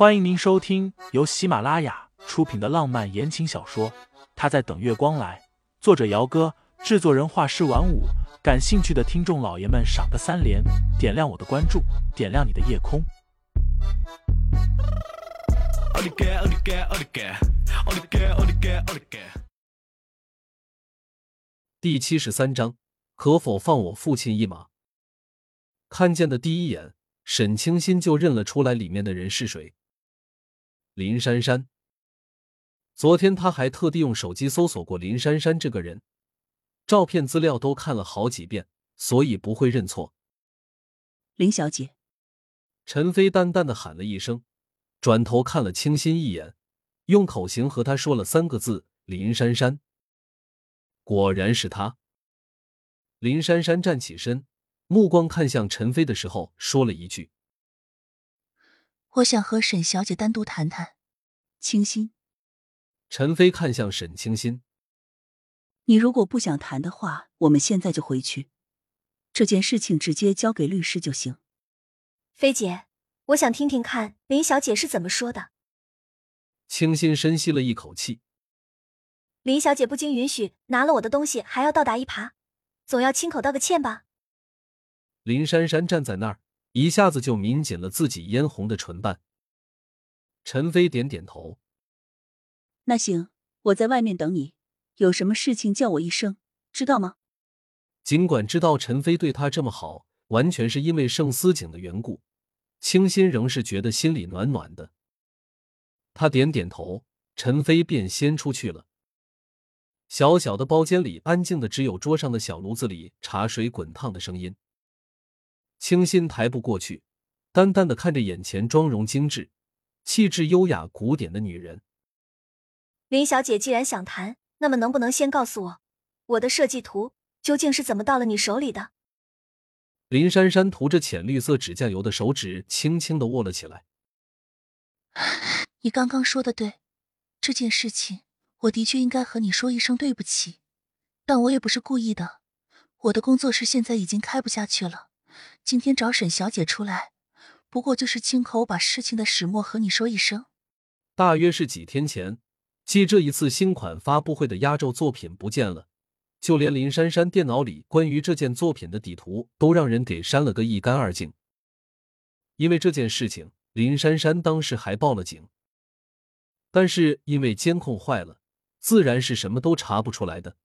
欢迎您收听由喜马拉雅出品的浪漫言情小说《他在等月光来》，作者：姚哥，制作人：画师晚舞。感兴趣的听众老爷们，赏个三连，点亮我的关注，点亮你的夜空。第七十三章，可否放我父亲一马？看见的第一眼，沈清心就认了出来里面的人是谁。林珊珊。昨天他还特地用手机搜索过林珊珊这个人。照片资料都看了好几遍，所以不会认错。林小姐，陈飞淡淡的喊了一声，转头看了清新一眼，用口型和他说了三个字：“林珊珊。”果然是他。林珊珊站起身，目光看向陈飞的时候，说了一句：“我想和沈小姐单独谈谈。”清新。陈飞看向沈清新。你如果不想谈的话，我们现在就回去。这件事情直接交给律师就行。菲姐，我想听听看林小姐是怎么说的。清新深吸了一口气。林小姐不经允许拿了我的东西，还要倒打一耙，总要亲口道个歉吧？林珊珊站在那儿，一下子就抿紧了自己嫣红的唇瓣。陈飞点点头。那行，我在外面等你。有什么事情叫我一声，知道吗？尽管知道陈飞对他这么好，完全是因为盛思景的缘故，清新仍是觉得心里暖暖的。他点点头，陈飞便先出去了。小小的包间里，安静的只有桌上的小炉子里茶水滚烫的声音。清新抬步过去，淡淡的看着眼前妆容精致、气质优雅、古典的女人。林小姐既然想谈。那么，能不能先告诉我，我的设计图究竟是怎么到了你手里的？林珊珊涂着浅绿色指甲油的手指轻轻的握了起来。你刚刚说的对，这件事情我的确应该和你说一声对不起，但我也不是故意的。我的工作室现在已经开不下去了，今天找沈小姐出来，不过就是亲口把事情的始末和你说一声。大约是几天前。继这一次新款发布会的压轴作品不见了，就连林珊珊电脑里关于这件作品的底图都让人给删了个一干二净。因为这件事情，林珊珊当时还报了警，但是因为监控坏了，自然是什么都查不出来的。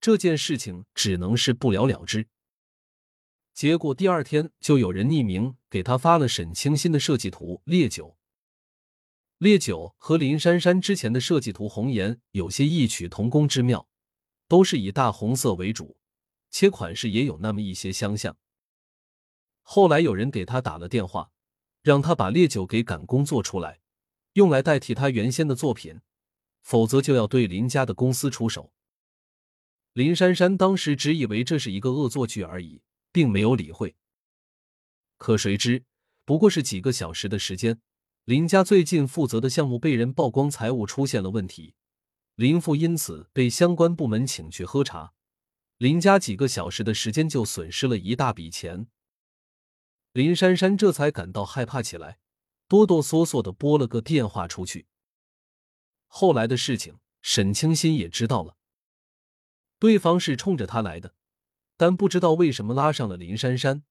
这件事情只能是不了了之。结果第二天就有人匿名给他发了沈清新的设计图，烈酒。烈酒和林珊珊之前的设计图红颜有些异曲同工之妙，都是以大红色为主，且款式也有那么一些相像。后来有人给他打了电话，让他把烈酒给赶工做出来，用来代替他原先的作品，否则就要对林家的公司出手。林珊珊当时只以为这是一个恶作剧而已，并没有理会。可谁知，不过是几个小时的时间。林家最近负责的项目被人曝光财务出现了问题，林父因此被相关部门请去喝茶。林家几个小时的时间就损失了一大笔钱。林珊珊这才感到害怕起来，哆哆嗦嗦的拨了个电话出去。后来的事情，沈清新也知道了，对方是冲着他来的，但不知道为什么拉上了林珊珊，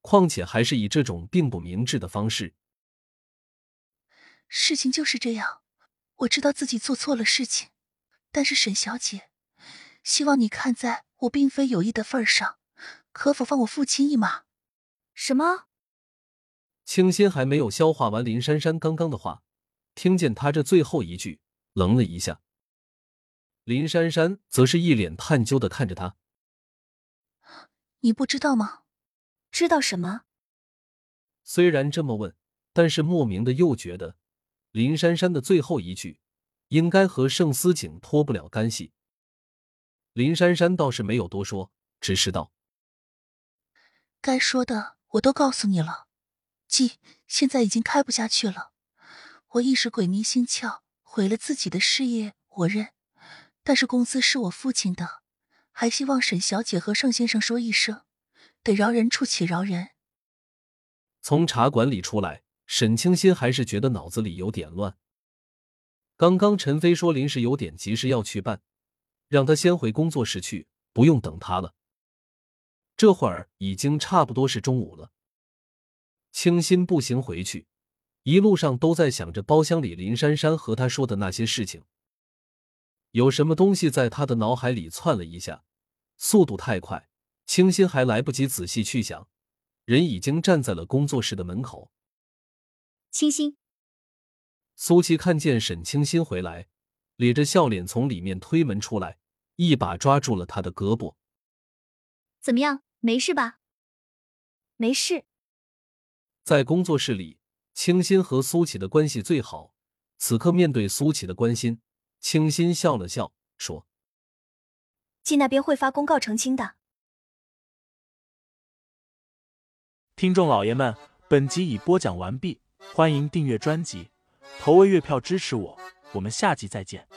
况且还是以这种并不明智的方式。事情就是这样，我知道自己做错了事情，但是沈小姐，希望你看在我并非有意的份上，可否放我父亲一马？什么？清新还没有消化完林珊珊刚刚的话，听见他这最后一句，愣了一下。林珊珊则是一脸探究的看着他。你不知道吗？知道什么？虽然这么问，但是莫名的又觉得。林珊珊的最后一句，应该和盛思景脱不了干系。林珊珊倒是没有多说，只是道：“该说的我都告诉你了，季现在已经开不下去了。我一时鬼迷心窍，毁了自己的事业，我认。但是公司是我父亲的，还希望沈小姐和盛先生说一声，得饶人处且饶人。”从茶馆里出来。沈清新还是觉得脑子里有点乱。刚刚陈飞说临时有点急事要去办，让他先回工作室去，不用等他了。这会儿已经差不多是中午了。清新步行回去，一路上都在想着包厢里林珊珊和他说的那些事情。有什么东西在他的脑海里窜了一下，速度太快，清新还来不及仔细去想，人已经站在了工作室的门口。清新。苏琪看见沈清新回来，咧着笑脸从里面推门出来，一把抓住了他的胳膊。怎么样，没事吧？没事。在工作室里，清新和苏琪的关系最好。此刻面对苏琪的关心，清新笑了笑，说：“季那边会发公告澄清的。”听众老爷们，本集已播讲完毕，欢迎订阅专辑。投喂月票支持我，我们下集再见。